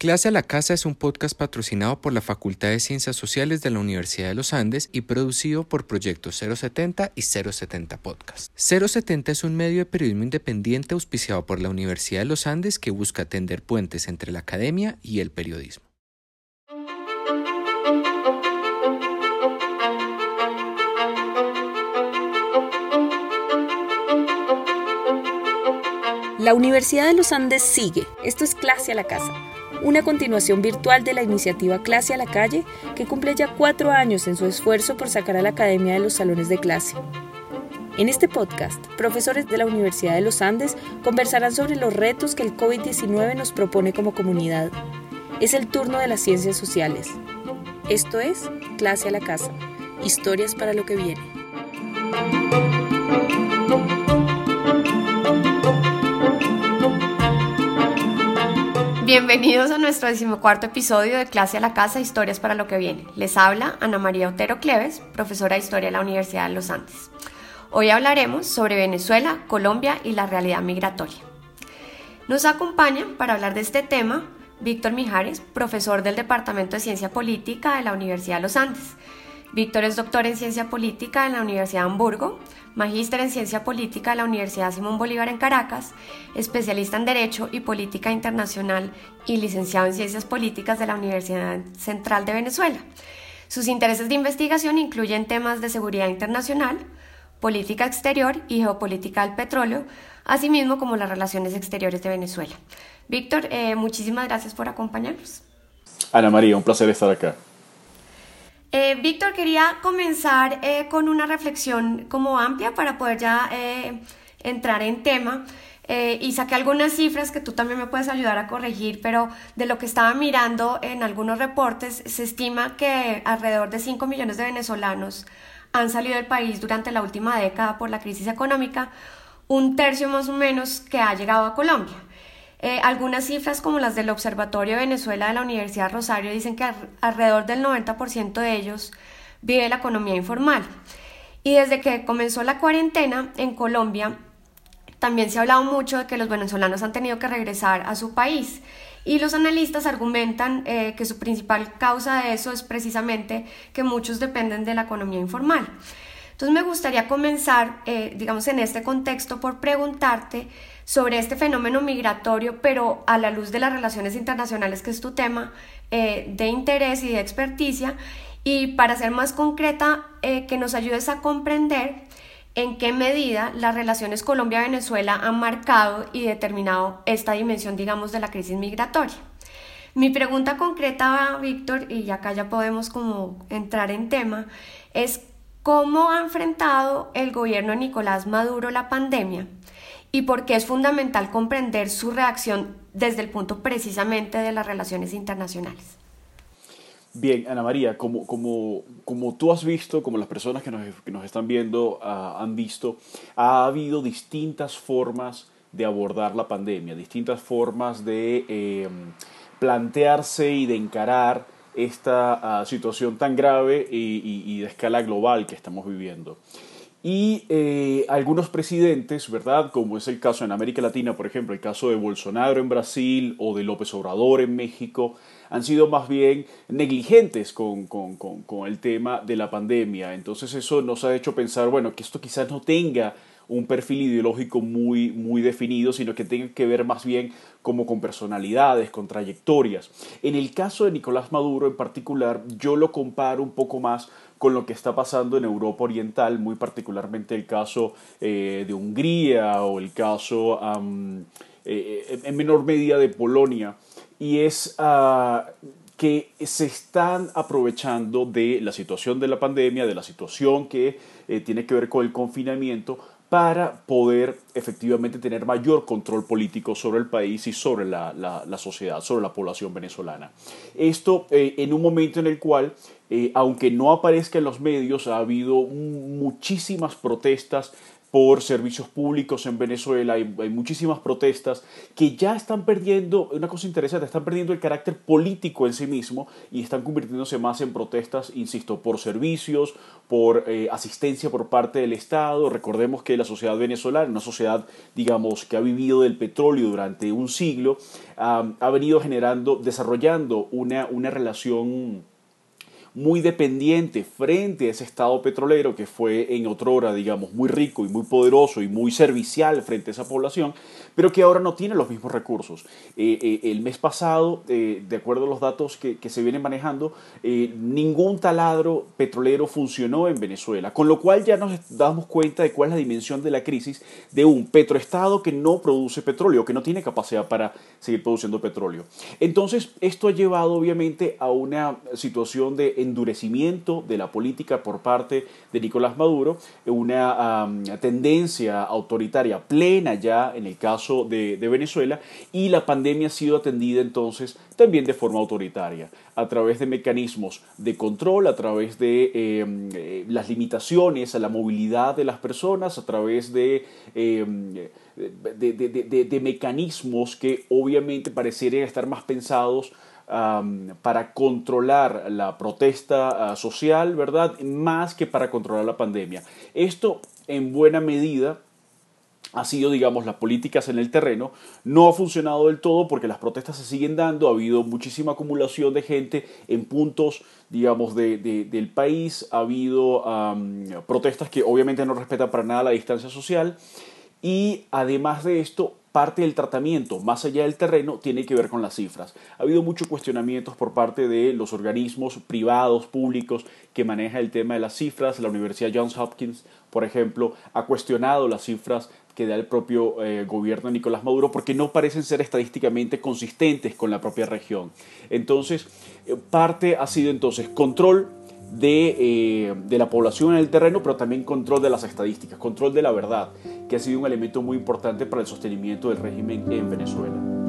Clase a la Casa es un podcast patrocinado por la Facultad de Ciencias Sociales de la Universidad de los Andes y producido por Proyecto 070 y 070 Podcast. 070 es un medio de periodismo independiente auspiciado por la Universidad de los Andes que busca tender puentes entre la academia y el periodismo. La Universidad de los Andes sigue. Esto es Clase a la Casa una continuación virtual de la iniciativa Clase a la Calle, que cumple ya cuatro años en su esfuerzo por sacar a la academia de los salones de clase. En este podcast, profesores de la Universidad de los Andes conversarán sobre los retos que el COVID-19 nos propone como comunidad. Es el turno de las ciencias sociales. Esto es Clase a la Casa, historias para lo que viene. Bienvenidos a nuestro decimocuarto episodio de Clase a la Casa, Historias para lo que viene. Les habla Ana María Otero Cleves, profesora de Historia de la Universidad de los Andes. Hoy hablaremos sobre Venezuela, Colombia y la realidad migratoria. Nos acompaña para hablar de este tema Víctor Mijares, profesor del Departamento de Ciencia Política de la Universidad de los Andes. Víctor es doctor en Ciencia Política en la Universidad de Hamburgo, magíster en Ciencia Política de la Universidad Simón Bolívar en Caracas, especialista en Derecho y Política Internacional y licenciado en Ciencias Políticas de la Universidad Central de Venezuela. Sus intereses de investigación incluyen temas de seguridad internacional, política exterior y geopolítica del petróleo, asimismo como las relaciones exteriores de Venezuela. Víctor, eh, muchísimas gracias por acompañarnos. Ana María, un placer estar acá. Eh, Víctor, quería comenzar eh, con una reflexión como amplia para poder ya eh, entrar en tema. y saqué algunas cifras que tú también me puedes ayudar a corregir, pero de lo que estaba mirando en algunos reportes, se estima que alrededor de 5 millones de venezolanos han salido del país durante la última década por la crisis económica, un tercio más o menos que ha llegado a Colombia. Eh, algunas cifras como las del Observatorio Venezuela de la Universidad Rosario dicen que alrededor del 90% de ellos vive la economía informal. Y desde que comenzó la cuarentena en Colombia, también se ha hablado mucho de que los venezolanos han tenido que regresar a su país. Y los analistas argumentan eh, que su principal causa de eso es precisamente que muchos dependen de la economía informal. Entonces me gustaría comenzar, eh, digamos, en este contexto por preguntarte sobre este fenómeno migratorio, pero a la luz de las relaciones internacionales, que es tu tema eh, de interés y de experticia, y para ser más concreta, eh, que nos ayudes a comprender en qué medida las relaciones Colombia-Venezuela han marcado y determinado esta dimensión, digamos, de la crisis migratoria. Mi pregunta concreta, Víctor, y acá ya podemos como entrar en tema, es cómo ha enfrentado el gobierno de Nicolás Maduro la pandemia y por qué es fundamental comprender su reacción desde el punto precisamente de las relaciones internacionales. Bien, Ana María, como, como, como tú has visto, como las personas que nos, que nos están viendo uh, han visto, ha habido distintas formas de abordar la pandemia, distintas formas de eh, plantearse y de encarar esta uh, situación tan grave y, y de escala global que estamos viviendo. Y eh, algunos presidentes, ¿verdad? Como es el caso en América Latina, por ejemplo, el caso de Bolsonaro en Brasil o de López Obrador en México, han sido más bien negligentes con, con, con, el tema de la pandemia. Entonces eso nos ha hecho pensar, bueno, que esto quizás no tenga un perfil ideológico muy, muy definido, sino que tenga que ver más bien como con personalidades, con trayectorias. En el caso de Nicolás Maduro en particular, yo lo comparo un poco más con lo que está pasando en Europa Oriental, muy particularmente el caso eh, de Hungría o el caso um, en menor medida de Polonia, y es uh, que se están aprovechando de la situación de la pandemia, de la situación que tiene que ver con el confinamiento, para poder efectivamente tener mayor control político sobre el país y sobre la, la, la sociedad, sobre la población venezolana. Esto eh, en un momento en el cual, eh, aunque no aparezca en los medios, ha habido muchísimas protestas por servicios públicos en Venezuela, hay, muchísimas protestas que ya están perdiendo, una cosa interesante, están perdiendo el carácter político en sí mismo y están convirtiéndose más en protestas, insisto, por servicios, por eh, asistencia por parte del Estado. Recordemos que la sociedad venezolana, una sociedad, digamos, que ha vivido del petróleo durante un siglo, ha venido generando, desarrollando una, una relación muy dependiente frente a ese estado petrolero que fue en otrora, digamos, muy rico y muy poderoso y muy servicial frente a esa población, pero que ahora no tiene los mismos recursos. Eh, eh, el mes pasado, eh, de acuerdo a los datos que, que se vienen manejando, ningún taladro petrolero funcionó en Venezuela, con lo cual ya nos damos cuenta de cuál es la dimensión de la crisis de un petroestado que no produce petróleo, que no tiene capacidad para seguir produciendo petróleo. Entonces, esto ha llevado obviamente a una situación de endurecimiento de la política por parte de Nicolás Maduro, una tendencia autoritaria plena ya en el caso de, Venezuela y la pandemia ha sido atendida entonces también de forma autoritaria, a través de mecanismos de control, a través de em, eh, las limitaciones a la movilidad de las personas, a través de, em, de mecanismos que obviamente parecerían estar más pensados para controlar la protesta ah, social, ¿verdad? Más que para controlar la pandemia. Esto en buena medida ha sido, digamos, las políticas en el terreno. No ha funcionado del todo porque las protestas se siguen dando, ha habido muchísima acumulación de gente en puntos, digamos, de, del país, ha habido protestas que obviamente no respetan para nada la distancia social y además de esto parte del tratamiento, más allá del terreno, tiene que ver con las cifras. Ha habido muchos cuestionamientos por parte de los organismos privados, públicos, que manejan el tema de las cifras. La Universidad Johns Hopkins, por ejemplo, ha cuestionado las cifras que da el propio eh, gobierno de Nicolás Maduro porque no parecen ser estadísticamente consistentes con la propia región. Entonces, eh, parte ha sido entonces control de, eh, de, la población en el terreno, pero también control de las estadísticas, control de la verdad, que ha sido un elemento muy importante para el sostenimiento del régimen en Venezuela.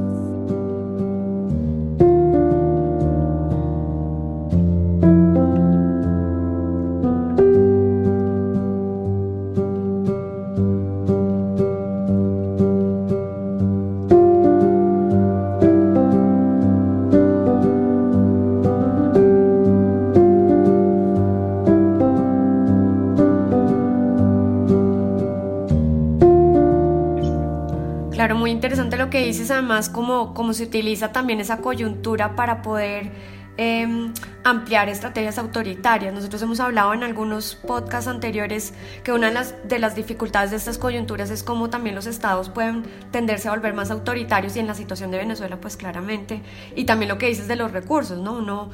Dices además como, como se utiliza también esa coyuntura para poder em, ampliar estrategias autoritarias. Nosotros hemos hablado en algunos podcasts anteriores que una de las, de las dificultades de estas coyunturas es cómo también los estados pueden tenderse a volver más autoritarios y en la situación de Venezuela pues claramente. Y también lo que dices de los recursos, ¿no? Uno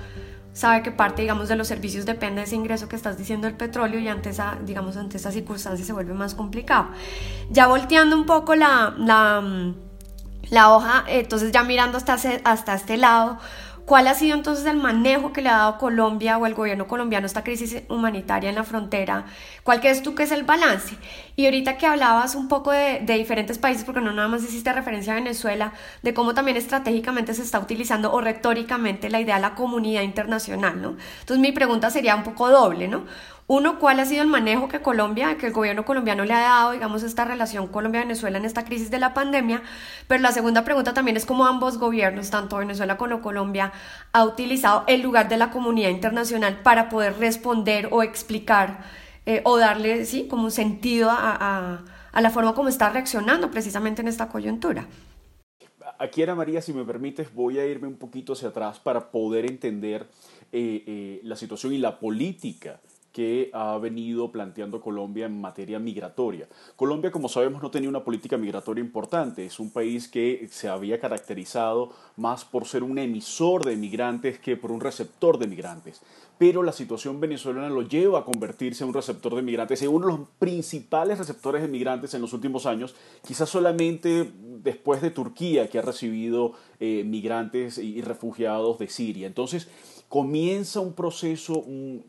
sabe que parte, digamos, de los servicios depende de ese ingreso que estás diciendo el petróleo y ante esa, digamos, ante esa circunstancia se vuelve más complicado. Ya volteando un poco la, la la hoja, entonces ya mirando hasta, hasta este lado, ¿cuál ha sido entonces el manejo que le ha dado Colombia o el gobierno colombiano a esta crisis humanitaria en la frontera? ¿Cuál crees tú que es el balance? Y ahorita que hablabas un poco de, de diferentes países, porque no nada más hiciste referencia a Venezuela, de cómo también estratégicamente se está utilizando o retóricamente la idea de la comunidad internacional, ¿no? Entonces mi pregunta sería un poco doble, ¿no? Uno, ¿cuál ha sido el manejo que Colombia, que el gobierno colombiano le ha dado, digamos, esta relación Colombia-Venezuela en esta crisis de la pandemia? Pero la segunda pregunta también es cómo ambos gobiernos, tanto Venezuela como Colombia, ha utilizado el lugar de la comunidad internacional para poder responder o explicar eh, o darle, sí, como un sentido a, la forma como está reaccionando precisamente en esta coyuntura. Aquí, Ana María, si me permites, voy a irme un poquito hacia atrás para poder entender eh, eh, la situación y la política que ha venido planteando Colombia en materia migratoria. Colombia, como sabemos, no tenía una política migratoria importante. Es un país que se había caracterizado más por ser un emisor de migrantes que por un receptor de migrantes. Pero la situación venezolana lo lleva a convertirse en un receptor de migrantes, en uno de los principales receptores de migrantes en los últimos años, quizás solamente después de Turquía, que ha recibido eh, migrantes y refugiados de Siria. Entonces, comienza un proceso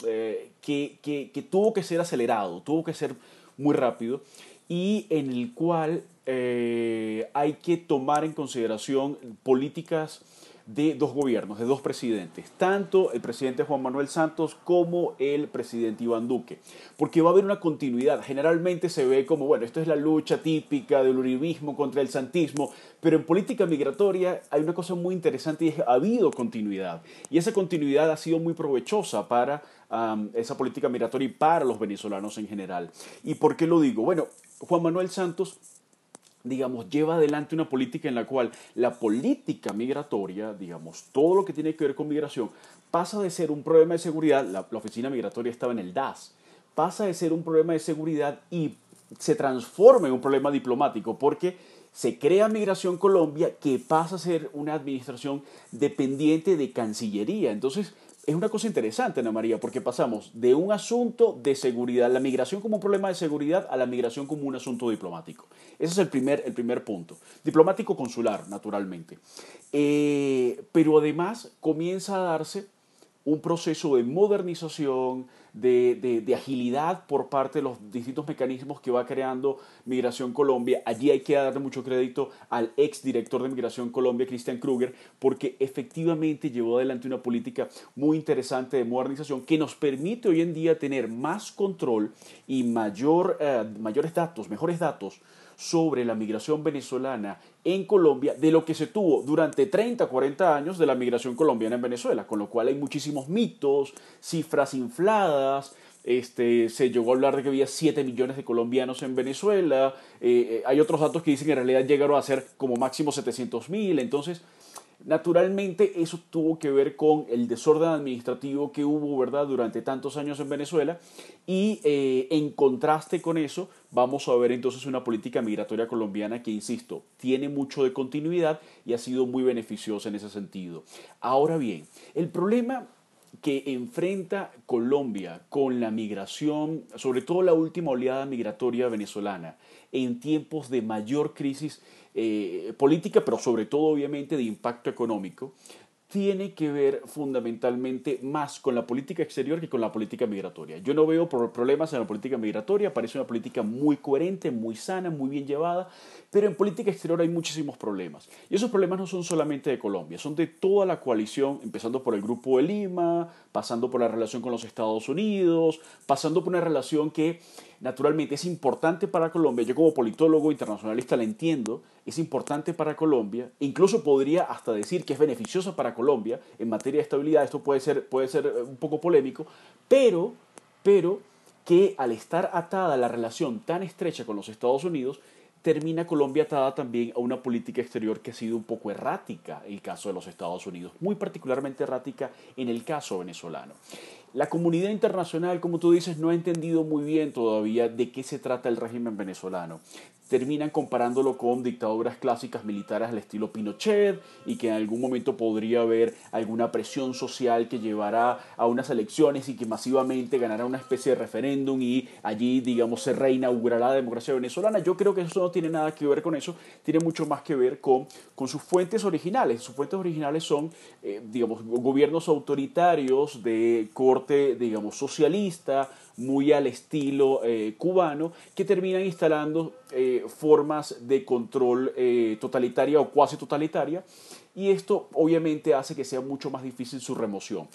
eh, que, que, tuvo que ser acelerado, tuvo que ser muy rápido y en el cual eh, hay que tomar en consideración políticas de dos gobiernos, de dos presidentes, tanto el presidente Juan Manuel Santos como el presidente Iván Duque, porque va a haber una continuidad. Generalmente se ve como, bueno, esto es la lucha típica del uribismo contra el santismo, pero en política migratoria hay una cosa muy interesante y es ha habido continuidad. Y esa continuidad ha sido muy provechosa para esa política migratoria y para los venezolanos en general. ¿Y por qué lo digo? Bueno, Juan Manuel Santos digamos, lleva adelante una política en la cual la política migratoria, digamos, todo lo que tiene que ver con migración, pasa de ser un problema de seguridad, la, oficina migratoria estaba en el DAS, pasa de ser un problema de seguridad y se transforma en un problema diplomático, porque se crea Migración Colombia que pasa a ser una administración dependiente de Cancillería. Entonces, es una cosa interesante, Ana María, porque pasamos de un asunto de seguridad, la migración como un problema de seguridad, a la migración como un asunto diplomático. Ese es el primer, el primer punto. Diplomático consular, naturalmente. Eh, pero además comienza a darse un proceso de modernización, de, agilidad por parte de los distintos mecanismos que va creando Migración Colombia. Allí hay que darle mucho crédito al ex director de Migración Colombia, Christian Kruger, porque efectivamente llevó adelante una política muy interesante de modernización que nos permite hoy en día tener más control y mayor, eh, mayores datos, mejores datos sobre la migración venezolana en Colombia de lo que se tuvo durante 30, 40 años de la migración colombiana en Venezuela, con lo cual hay muchísimos mitos, cifras infladas, este, se llegó a hablar de que había 7 millones de colombianos en Venezuela, eh, eh, hay otros datos que dicen que en realidad llegaron a ser como máximo 700 mil, entonces Naturalmente eso tuvo que ver con el desorden administrativo que hubo ¿verdad? durante tantos años en Venezuela y eh, en contraste con eso vamos a ver entonces una política migratoria colombiana que, insisto, tiene mucho de continuidad y ha sido muy beneficiosa en ese sentido. Ahora bien, el problema que enfrenta Colombia con la migración, sobre todo la última oleada migratoria venezolana, en tiempos de mayor crisis eh, política, pero sobre todo obviamente de impacto económico, tiene que ver fundamentalmente más con la política exterior que con la política migratoria. Yo no veo problemas en la política migratoria, parece una política muy coherente, muy sana, muy bien llevada, pero en política exterior hay muchísimos problemas. Y esos problemas no son solamente de Colombia, son de toda la coalición, empezando por el Grupo de Lima, pasando por la relación con los Estados Unidos, pasando por una relación que naturalmente es importante para Colombia, yo como politólogo internacionalista la entiendo, es importante para Colombia, incluso podría hasta decir que es beneficiosa para Colombia en materia de estabilidad, esto puede ser, puede ser eh, un poco polémico, pero, pero que al estar atada la relación tan estrecha con los Estados Unidos, termina Colombia atada también a una política exterior que ha sido un poco errática el caso de los Estados Unidos, muy particularmente errática en el caso venezolano. La comunidad internacional, como tú dices, no ha entendido muy bien todavía de qué se trata el régimen venezolano terminan comparándolo con dictaduras clásicas militares al estilo Pinochet y que en algún momento podría haber alguna presión social que llevará a unas elecciones y que masivamente ganará una especie de referéndum y allí, digamos, se reinaugurará la democracia venezolana. Yo creo que eso no tiene nada que ver con eso, tiene mucho más que ver con, con sus fuentes originales. Sus fuentes originales son, eh, digamos, gobiernos autoritarios de corte, digamos, socialista, muy al estilo eh, cubano, que terminan instalando eh, formas de control eh, totalitaria o cuasi totalitaria, y esto obviamente hace que sea mucho más difícil su remoción.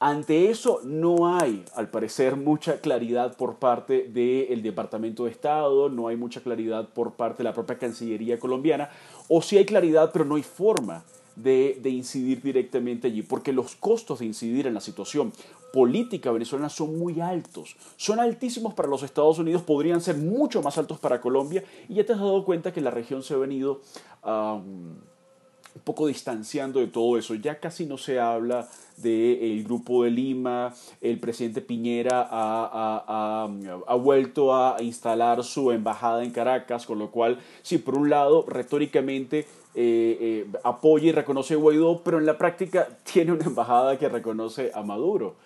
Ante eso no hay, al parecer, mucha claridad por parte del Departamento de Estado, no hay mucha claridad por parte de la propia Cancillería colombiana, o sí hay claridad, pero no hay forma de, de, incidir directamente allí, porque los costos de incidir en la situación política venezolana son muy altos. Son altísimos para los Estados Unidos, podrían ser mucho más altos para Colombia. Y ya te has dado cuenta que la región se ha venido un poco distanciando de todo eso. Ya casi no se habla del grupo de Lima. El presidente Piñera ha, ha, vuelto a instalar su embajada en Caracas, con lo cual, sí, por un lado, retóricamente eh, eh, apoya y reconoce a Guaidó, pero en la práctica tiene una embajada que reconoce a Maduro.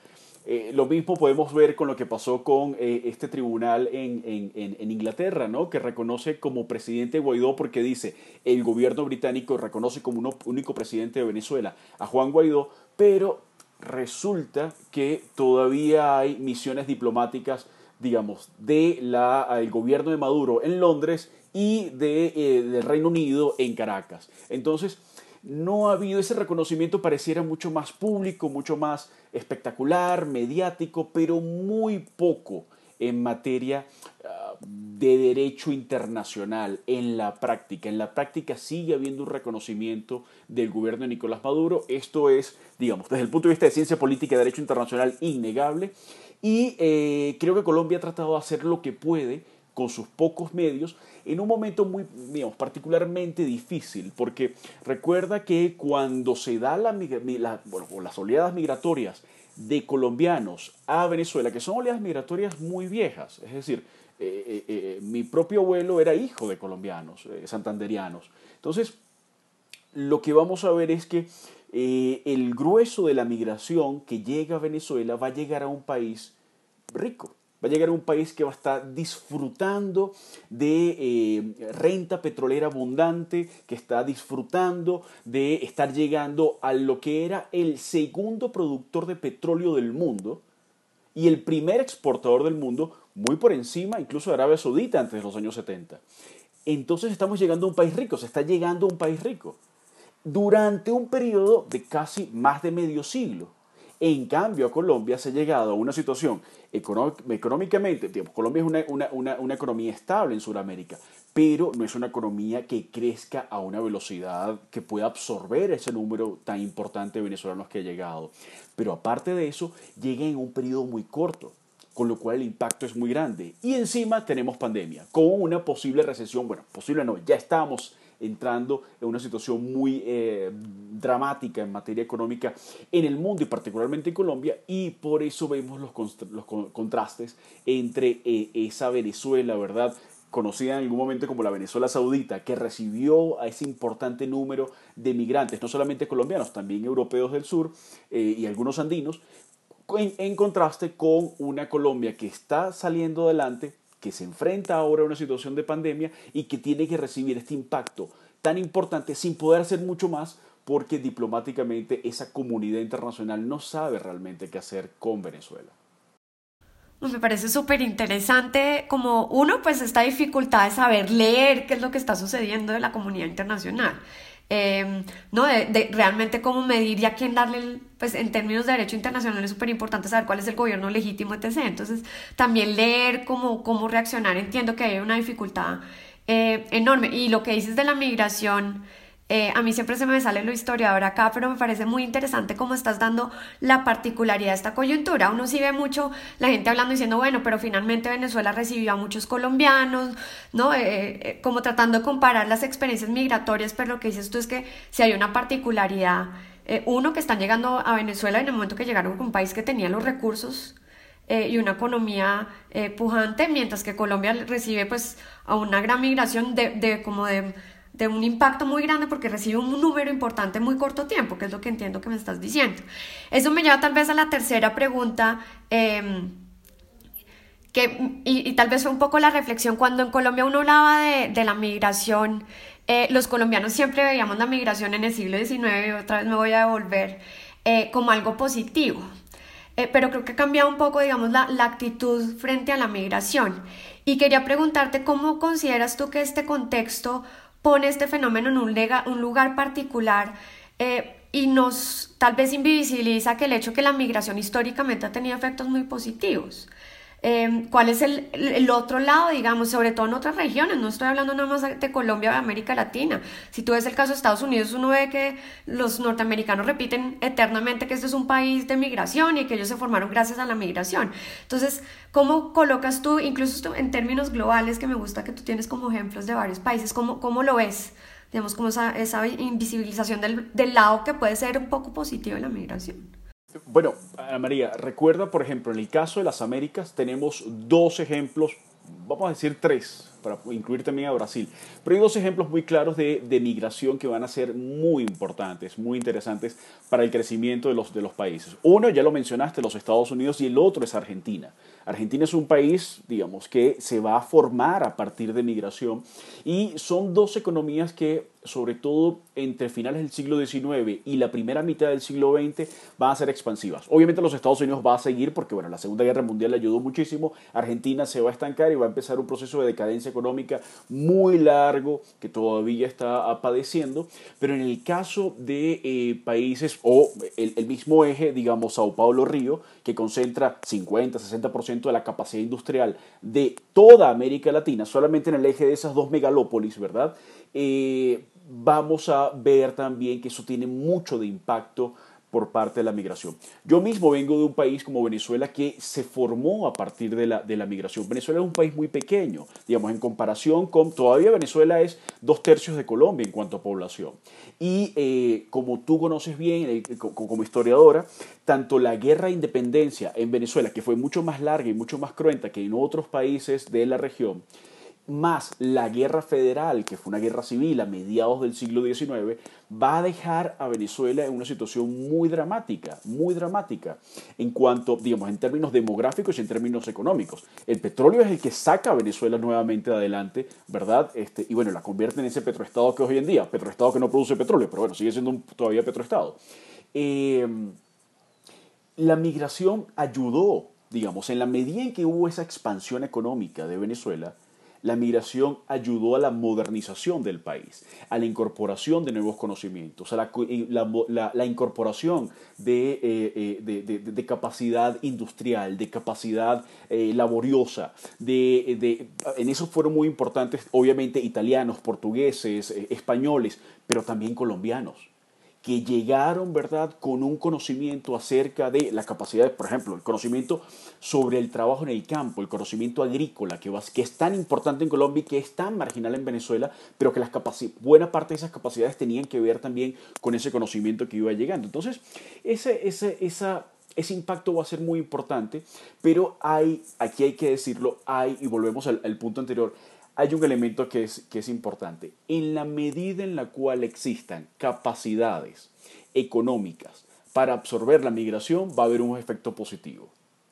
Eh, lo mismo podemos ver con lo que pasó con este tribunal en, en, en, Inglaterra, ¿no? que reconoce como presidente Guaidó porque dice el gobierno británico reconoce como único presidente de Venezuela a Juan Guaidó, pero resulta que todavía hay misiones diplomáticas, digamos, del el gobierno de Maduro en Londres y de, eh, del Reino Unido en Caracas. Entonces, no ha habido ese reconocimiento, pareciera mucho más público, mucho más espectacular, mediático, pero muy poco en materia ah, de derecho internacional en la práctica. En la práctica sigue habiendo un reconocimiento del gobierno de Nicolás Maduro. Esto es, digamos, desde el punto de vista de ciencia política y derecho internacional, innegable. Y eh, creo que Colombia ha tratado de hacer lo que puede con sus pocos medios en un momento muy, particularmente difícil, porque recuerda que cuando se da la, las oleadas migratorias de colombianos a Venezuela, que son oleadas migratorias muy viejas, es decir, eh, eh, eh, mi propio abuelo era hijo de colombianos, santanderianos. Entonces, lo que vamos a ver es que el grueso de la migración que llega a Venezuela va a llegar a un país rico, va a llegar a un país que va a estar disfrutando de eh, renta petrolera abundante, que está disfrutando de estar llegando a lo que era el segundo productor de petróleo del mundo y el primer exportador del mundo, muy por encima incluso de Arabia Saudita antes de los años 70. Entonces estamos llegando a un país rico, se está llegando a un país rico, durante un periodo de casi más de medio siglo. En cambio, a Colombia se ha llegado a una situación económicamente, Colombia es una, economía estable en Sudamérica, pero no es una economía que crezca a una velocidad que pueda absorber ese número tan importante de venezolanos que ha llegado. Pero aparte de eso, llega en un periodo muy corto con lo cual el impacto es muy grande. Y encima tenemos pandemia, con una posible recesión, bueno, posible no, ya estamos entrando en una situación muy eh, dramática en materia económica en el mundo y particularmente en Colombia y por eso vemos los, contrastes entre eh, esa Venezuela, ¿verdad? conocida en algún momento como la Venezuela Saudita, que recibió a ese importante número de migrantes, no solamente colombianos, también europeos del sur eh, y algunos andinos, en, contraste con una Colombia que está saliendo adelante que se enfrenta ahora a una situación de pandemia y que tiene que recibir este impacto tan importante sin poder hacer mucho más porque diplomáticamente esa comunidad internacional no sabe realmente qué hacer con Venezuela. Me parece súper interesante como uno, pues esta dificultad de saber leer qué es lo que está sucediendo de la comunidad internacional. Em, ¿no? De, realmente cómo medir y a quién darle, pues en términos de derecho internacional es súper importante saber cuál es el gobierno legítimo, etc. Entonces, también leer cómo, cómo reaccionar, entiendo que hay una dificultad eh, enorme. Y lo que dices de la migración, eh, a mí siempre se me sale lo historiador acá, pero me parece muy interesante cómo estás dando la particularidad de esta coyuntura. Uno sí ve mucho la gente hablando diciendo, bueno, pero finalmente Venezuela recibió a muchos colombianos, ¿no? Eh, eh, como tratando de comparar las experiencias migratorias, pero lo que dices tú es que si hay una particularidad, uno, que están llegando a Venezuela en el momento que llegaron a un país que tenía los recursos y una economía pujante, mientras que Colombia recibe pues a una gran migración de, de como de de un impacto muy grande porque recibe un número importante en muy corto tiempo, que es lo que entiendo que me estás diciendo. Eso me lleva tal vez a la tercera pregunta, em, que, y, tal vez fue un poco la reflexión cuando en Colombia uno hablaba de, la migración, eh, los colombianos siempre veíamos la migración en el siglo XIX, otra vez me voy a devolver, eh, como algo positivo. Eh, pero creo que ha cambiado un poco, digamos, la, la actitud frente a la migración. Y quería preguntarte cómo consideras tú que este contexto pone este fenómeno en un, lugar particular eh, y nos tal vez invisibiliza que el hecho que la migración históricamente ha tenido efectos muy positivos. Em, ¿Cuál es el, otro lado, digamos, sobre todo en otras regiones? No estoy hablando nada más de Colombia o de América Latina. Si tú ves el caso de Estados Unidos, uno ve que los norteamericanos repiten eternamente que este es un país de migración y que ellos se formaron gracias a la migración. Entonces, ¿cómo colocas tú, incluso en términos globales, que me gusta que tú tienes como ejemplos de varios países, cómo, cómo lo ves? Digamos, como esa, esa invisibilización del lado que puede ser un poco positivo de la migración. Bueno, Ana María, recuerda, por ejemplo, en el caso de las Américas tenemos dos ejemplos, vamos a decir tres, para incluir también a Brasil. Pero hay dos ejemplos muy claros de, de, migración que van a ser muy importantes, muy interesantes para el crecimiento de los, de los países. Uno, ya lo mencionaste, los Estados Unidos, y el otro es Argentina. Argentina es un país, digamos, que se va a formar a partir de migración y son dos economías que, sobre todo entre finales del siglo XIX y la primera mitad del siglo XX, van a ser expansivas. Obviamente los Estados Unidos va a seguir porque, bueno, la Segunda Guerra Mundial le ayudó muchísimo, Argentina se va a estancar y va, empezar un proceso de decadencia económica muy largo que todavía está padeciendo, pero en el caso de eh, países o el, el, mismo eje, digamos, Sao Paulo-Río, que concentra 50-60% de la capacidad industrial de toda América Latina, solamente en el eje de esas dos megalópolis, ¿verdad? Eh, vamos a ver también que eso tiene mucho de impacto por parte de la migración. Yo mismo vengo de un país como Venezuela que se formó a partir de la, de la migración. Venezuela es un país muy pequeño, digamos, en comparación con, todavía Venezuela es dos tercios de Colombia en cuanto a población. Y eh, como tú conoces bien eh, como historiadora, tanto la guerra de independencia en Venezuela, que fue mucho más larga y mucho más cruenta que en otros países de la región, más la guerra federal, que fue una guerra civil a mediados del siglo XIX, va a dejar a Venezuela en una situación muy dramática, muy dramática, en cuanto, digamos, en términos demográficos y en términos económicos. El petróleo es el que saca a Venezuela nuevamente adelante, ¿verdad? Este, y bueno, la convierte en ese petroestado que hoy en día, petroestado que no produce petróleo, pero bueno, sigue siendo un, todavía petroestado. Eh, la migración ayudó, digamos, en la medida en que hubo esa expansión económica de Venezuela, la migración ayudó a la modernización del país, a la incorporación de nuevos conocimientos, a la, incorporación eh, eh, de, capacidad industrial, de capacidad eh, laboriosa. De, en eso fueron muy importantes, obviamente, italianos, portugueses, españoles, pero también colombianos que llegaron, ¿verdad?, con un conocimiento acerca de las capacidades, por ejemplo, el conocimiento sobre el trabajo en el campo, el conocimiento agrícola, que, es tan importante en Colombia y que es tan marginal en Venezuela, pero que las buena parte de esas capacidades tenían que ver también con ese conocimiento que iba llegando. Entonces, ese, ese, esa, ese impacto va a ser muy importante, pero hay, aquí hay que decirlo, hay, y volvemos al punto anterior, hay un elemento que es, que es importante. En la medida en la cual existan capacidades económicas para absorber la migración, va a haber un efecto positivo.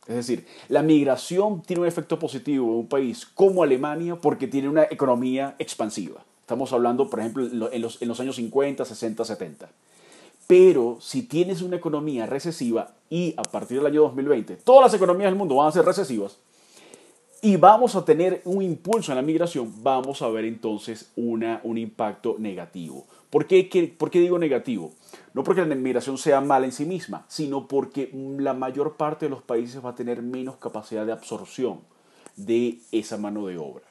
Es decir, la migración tiene un efecto positivo en un país como Alemania porque tiene una economía expansiva. Estamos hablando, por ejemplo, en los, en los años 50, 60, 70. Pero si tienes una economía recesiva y a partir del año 2020 todas las economías del mundo van a ser recesivas, y vamos a tener un impulso en la migración, vamos a ver entonces una, un impacto negativo. ¿Por qué, ¿Por qué digo negativo? No porque la migración sea mala en sí misma, sino porque la mayor parte de los países va a tener menos capacidad de absorción de esa mano de obra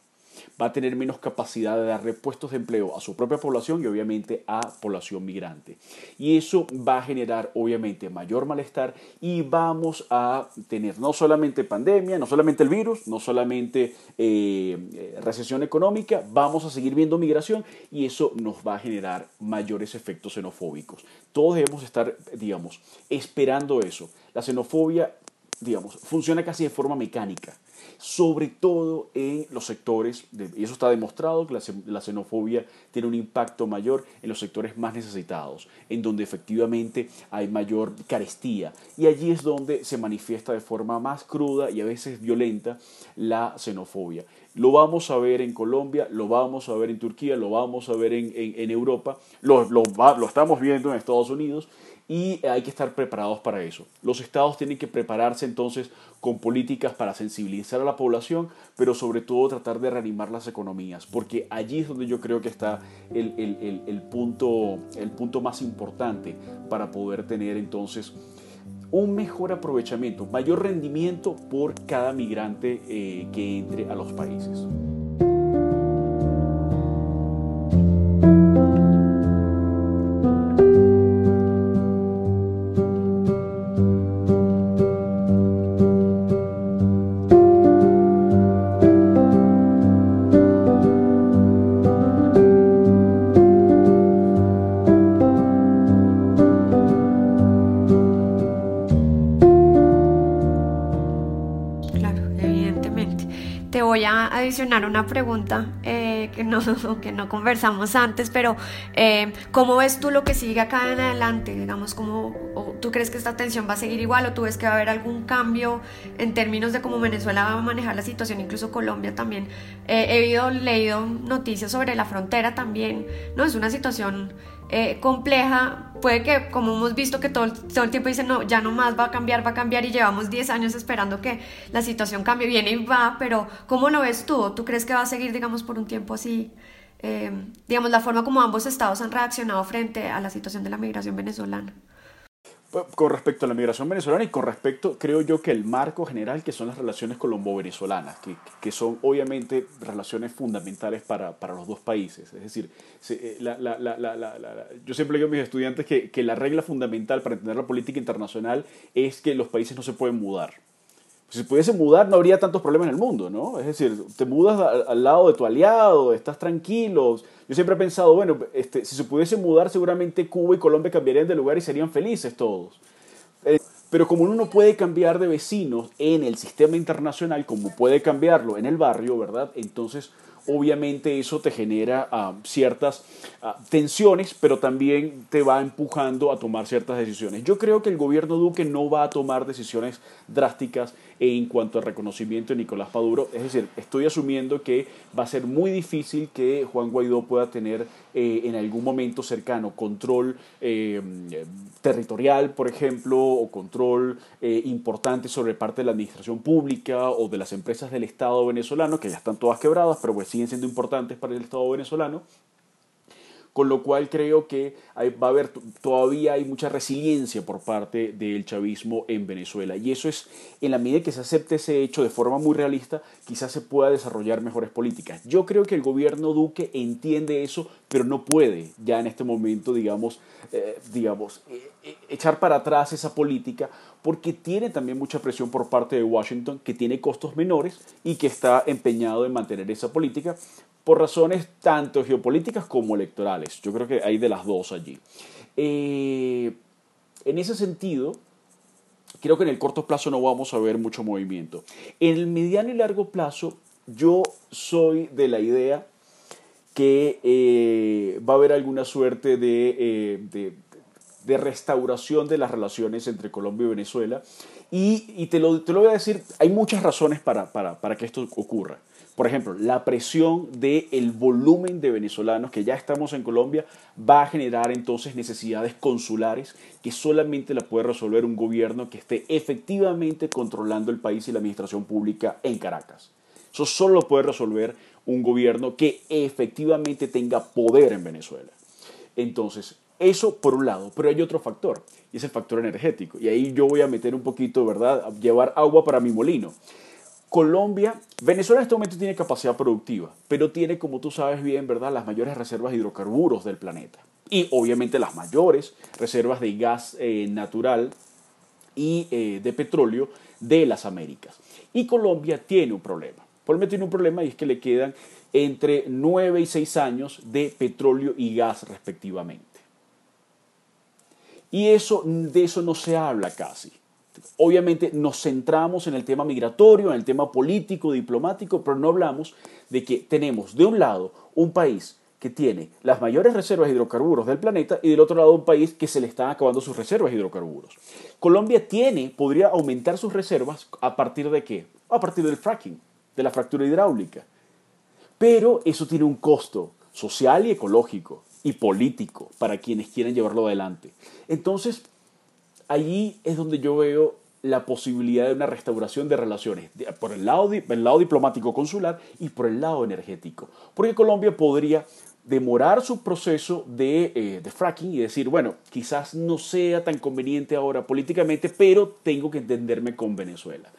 va a tener menos capacidad de dar repuestos de empleo a su propia población y obviamente a población migrante. Y eso va a generar obviamente mayor malestar y vamos a tener no solamente pandemia, no solamente el virus, no solamente eh, eh, recesión económica, vamos a seguir viendo migración y eso nos va a generar mayores efectos xenofóbicos. Todos debemos estar, digamos, esperando eso. La xenofobia, digamos, funciona casi de forma mecánica sobre todo en los sectores, y eso está demostrado, que la, xenofobia tiene un impacto mayor en los sectores más necesitados, en donde efectivamente hay mayor carestía. Y allí es donde se manifiesta de forma más cruda y a veces violenta la xenofobia. Lo vamos a ver en Colombia, lo vamos a ver en Turquía, lo vamos a ver en, Europa, lo, lo, lo estamos viendo en Estados Unidos y hay que estar preparados para eso. Los estados tienen que prepararse entonces con políticas para sensibilizar a la población, pero sobre todo tratar de reanimar las economías, porque allí es donde yo creo que está el, punto, el punto más importante para poder tener entonces un mejor aprovechamiento, mayor rendimiento por cada migrante eh, que entre a los países. Adicionar una pregunta eh, que, no, que no conversamos antes, pero eh, ¿cómo ves tú lo que sigue acá en adelante? Digamos, ¿cómo, ¿tú crees que esta tensión va a seguir igual o tú ves que va a haber algún cambio en términos de cómo Venezuela va a manejar la situación, incluso Colombia también? Eh, he leído noticias sobre la frontera también, ¿no? Es una situación compleja puede que, como hemos visto que todo, todo el tiempo dicen, no, ya no más va a cambiar, va a cambiar y llevamos 10 años esperando que la situación cambie, viene y va, pero ¿cómo lo ves tú? ¿Tú crees que va a seguir, digamos, por un tiempo así? Eh, digamos, la forma como ambos estados han reaccionado frente a la situación de la migración venezolana. Pues, con respecto a la migración venezolana y con respecto, creo yo que el marco general que son las relaciones colombo-venezolanas, que, que, son obviamente relaciones fundamentales para, para los dos países. Es decir, eh, la, la, la, yo siempre digo a mis estudiantes que, que la regla fundamental para entender la política internacional es que los países no se pueden mudar si pudiese mudar no habría tantos problemas en el mundo, ¿no? Es decir, te mudas al, lado de tu aliado, estás tranquilo. Yo siempre he pensado, bueno, este, si se pudiese mudar seguramente Cuba y Colombia cambiarían de lugar y serían felices todos. Eh, pero como uno no puede cambiar de vecinos en el sistema internacional como puede cambiarlo en el barrio, ¿verdad? Entonces obviamente eso te genera ah, ciertas ah, tensiones, pero también te va empujando a tomar ciertas decisiones. Yo creo que el gobierno Duque no va a tomar decisiones drásticas en cuanto al reconocimiento de Nicolás Maduro. Es decir, estoy asumiendo que va a ser muy difícil que Juan Guaidó pueda tener eh, en algún momento cercano control eh, territorial, por ejemplo, o control eh, importante sobre parte de la administración pública o de las empresas del Estado venezolano, que ya están todas quebradas, pero pues siguen siendo importantes para el Estado venezolano con lo cual creo que va a haber todavía hay mucha resiliencia por parte del chavismo en Venezuela. Y eso es en la medida que se acepte ese hecho de forma muy realista quizás se pueda desarrollar mejores políticas. Yo creo que el gobierno Duque entiende eso pero no puede ya en este momento digamos eh, digamos eh, eh, echar para atrás esa política porque tiene también mucha presión por parte de Washington que tiene costos menores y que está empeñado en mantener esa política por razones tanto geopolíticas como electorales. Yo creo que hay de las dos allí. Eh, en ese sentido, creo que en el corto plazo no vamos a ver mucho movimiento. En el mediano y largo plazo, yo soy de la idea que eh, va a haber alguna suerte eh, de, de, restauración de las relaciones entre Colombia y Venezuela. Y, te, lo, te, lo, voy a decir, hay muchas razones para, para, para que esto ocurra. Por ejemplo, la presión del volumen de venezolanos que ya estamos en Colombia va a generar entonces necesidades consulares que solamente la puede resolver un gobierno que esté efectivamente controlando el país y la administración pública en Caracas. Eso solo lo puede resolver un gobierno que efectivamente tenga poder en Venezuela. Entonces, eso por un lado, pero hay otro factor, y es el factor energético. Y ahí yo voy a meter un poquito, ¿verdad? Llevar agua para mi molino. Colombia, Venezuela en este momento tiene capacidad productiva, pero tiene, como tú sabes bien, ¿verdad?, las mayores reservas de hidrocarburos del planeta. Y obviamente las mayores reservas de gas eh, natural y eh, de petróleo de las Américas. Y Colombia tiene un problema. Colombia tiene un problema y es que le quedan entre 9 y 6 años de petróleo y gas respectivamente. Y eso, de eso no se habla casi. Obviamente nos centramos en el tema migratorio, en el tema político, diplomático, pero no hablamos de que tenemos de un lado un país que tiene las mayores reservas de hidrocarburos del planeta y del otro lado un país que se le están acabando sus reservas de hidrocarburos. Colombia tiene, podría aumentar sus reservas a partir de qué? A partir del fracking, de la fractura hidráulica. Pero eso tiene un costo social y ecológico y político para quienes quieren llevarlo adelante. Entonces, allí es donde yo veo la posibilidad de una restauración de relaciones, por el lado, el lado diplomático consular y por el lado energético. Porque Colombia podría demorar su proceso eh, de, fracking y decir, bueno, quizás no sea tan conveniente ahora políticamente, pero tengo que entenderme con Venezuela.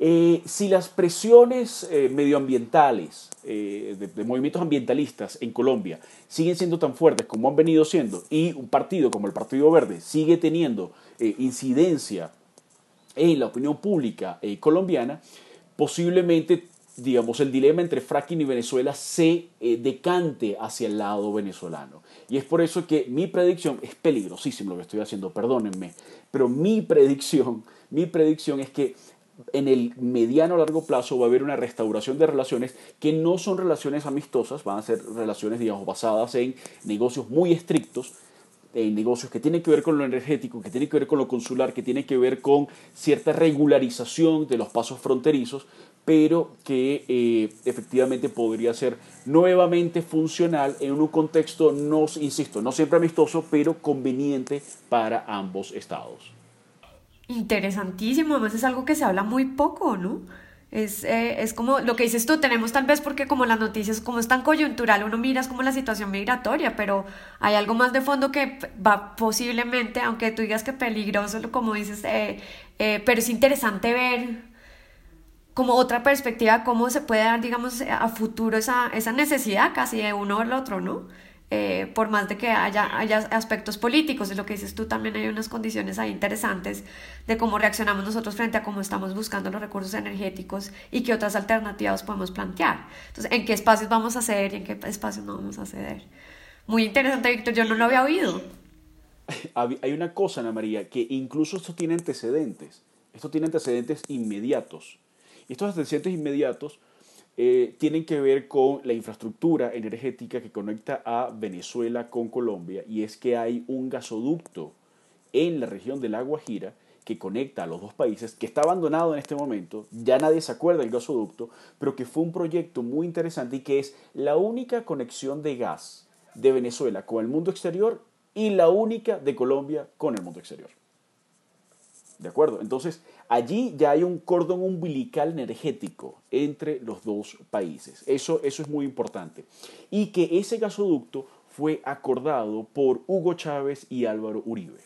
Eh, si las presiones eh, medioambientales, de, de, movimientos ambientalistas en Colombia siguen siendo tan fuertes como han venido siendo y un partido como el Partido Verde sigue teniendo eh, incidencia en la opinión pública eh, colombiana, posiblemente, digamos, el dilema entre fracking y Venezuela se eh, decante hacia el lado venezolano. Y es por eso que mi predicción, es peligrosísimo lo que estoy haciendo, perdónenme, pero mi predicción, mi predicción es que en el mediano o largo plazo va a haber una restauración de relaciones que no son relaciones amistosas, van a ser relaciones, basadas en negocios muy estrictos, en negocios que tienen que ver con lo energético, que tienen que ver con lo consular, que tienen que ver con cierta regularización de los pasos fronterizos, pero que eh, efectivamente podría ser nuevamente funcional en un contexto, no, insisto, no siempre amistoso, pero conveniente para ambos estados. Interesantísimo, además es algo que se habla muy poco, ¿no? Es, eh, es, como lo que dices tú, tenemos tal vez porque como las noticias, como es tan coyuntural, uno mira como la situación migratoria, pero hay algo más de fondo que va posiblemente, aunque tú digas que peligroso, como dices, eh, eh, pero es interesante ver como otra perspectiva, cómo se puede dar, digamos, a futuro esa, esa necesidad casi de uno el otro, ¿no? Eh, por más de que haya, haya aspectos políticos, de lo que dices tú, también hay unas condiciones ahí interesantes de cómo reaccionamos nosotros frente a cómo estamos buscando los recursos energéticos y qué otras alternativas podemos plantear. Entonces, ¿en qué espacios vamos a ceder y en qué espacios no vamos a ceder? Muy interesante, Víctor, yo no lo había oído. Hay una cosa, Ana María, que incluso esto tiene antecedentes. Esto tiene antecedentes inmediatos. Y estos antecedentes inmediatos eh, tienen que ver con la infraestructura energética que conecta a Venezuela con Colombia y es que hay un gasoducto en la región del La Guajira que conecta a los dos países, que está abandonado en este momento, ya nadie se acuerda del gasoducto, pero que fue un proyecto muy interesante y que es la única conexión de gas de Venezuela con el mundo exterior y la única de Colombia con el mundo exterior. ¿De acuerdo? Entonces, allí ya hay un cordón umbilical energético entre los dos países. Eso, eso es muy importante. Y que ese gasoducto fue acordado por Hugo Chávez y Álvaro Uribe,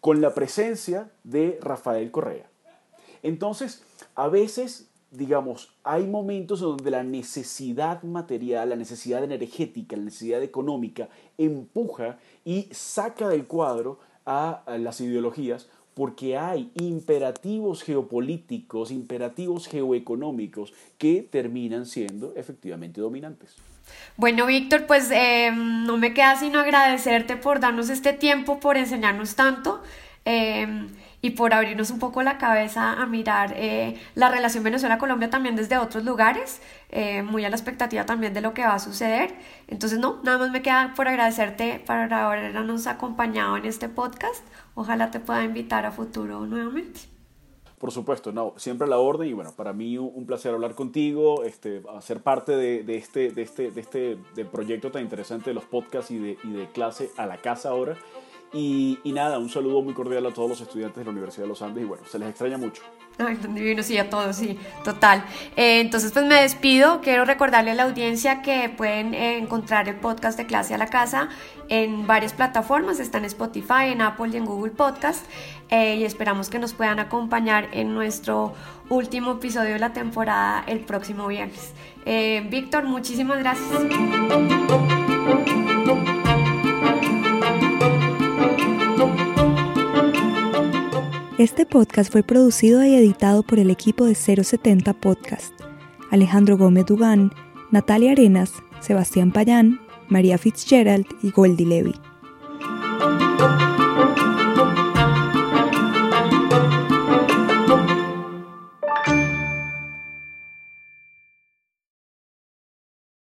con la presencia de Rafael Correa. Entonces, a veces, digamos, hay momentos donde la necesidad material, la necesidad energética, la necesidad económica empuja y saca del cuadro a las ideologías porque hay imperativos geopolíticos, imperativos geoeconómicos que terminan siendo efectivamente dominantes. Bueno, Víctor, pues eh, no me queda sino agradecerte por darnos este tiempo, por enseñarnos tanto. Eh, y por abrirnos un poco la cabeza a mirar eh, la relación Venezuela-Colombia también desde otros lugares, eh, muy a la expectativa también de lo que va a suceder. Entonces, no, nada más me queda por agradecerte por habernos acompañado en este podcast. Ojalá te pueda invitar a futuro nuevamente. Por supuesto, no, siempre a la orden y bueno, para mí un placer hablar contigo, este, ser parte de, de, este, de, este, de este de proyecto tan interesante de los podcasts y de, y de clase a la casa ahora. Y, nada, un saludo muy cordial a todos los estudiantes de la Universidad de los Andes y bueno, se les extraña mucho. Ay, tan divino, sí, a todos, sí, total. Eh, entonces, pues me despido. Quiero recordarle a la audiencia que pueden eh, encontrar el podcast de Clase a la Casa en varias plataformas. Está en Spotify, en Apple y en Google Podcast. Eh, y esperamos que nos puedan acompañar en nuestro último episodio de la temporada el próximo viernes. Víctor, muchísimas gracias. Este podcast fue producido y editado por el equipo de 070 Podcast. Alejandro Gómez Dugán, Natalia Arenas, Sebastián Payán, María Fitzgerald y Goldie Levy.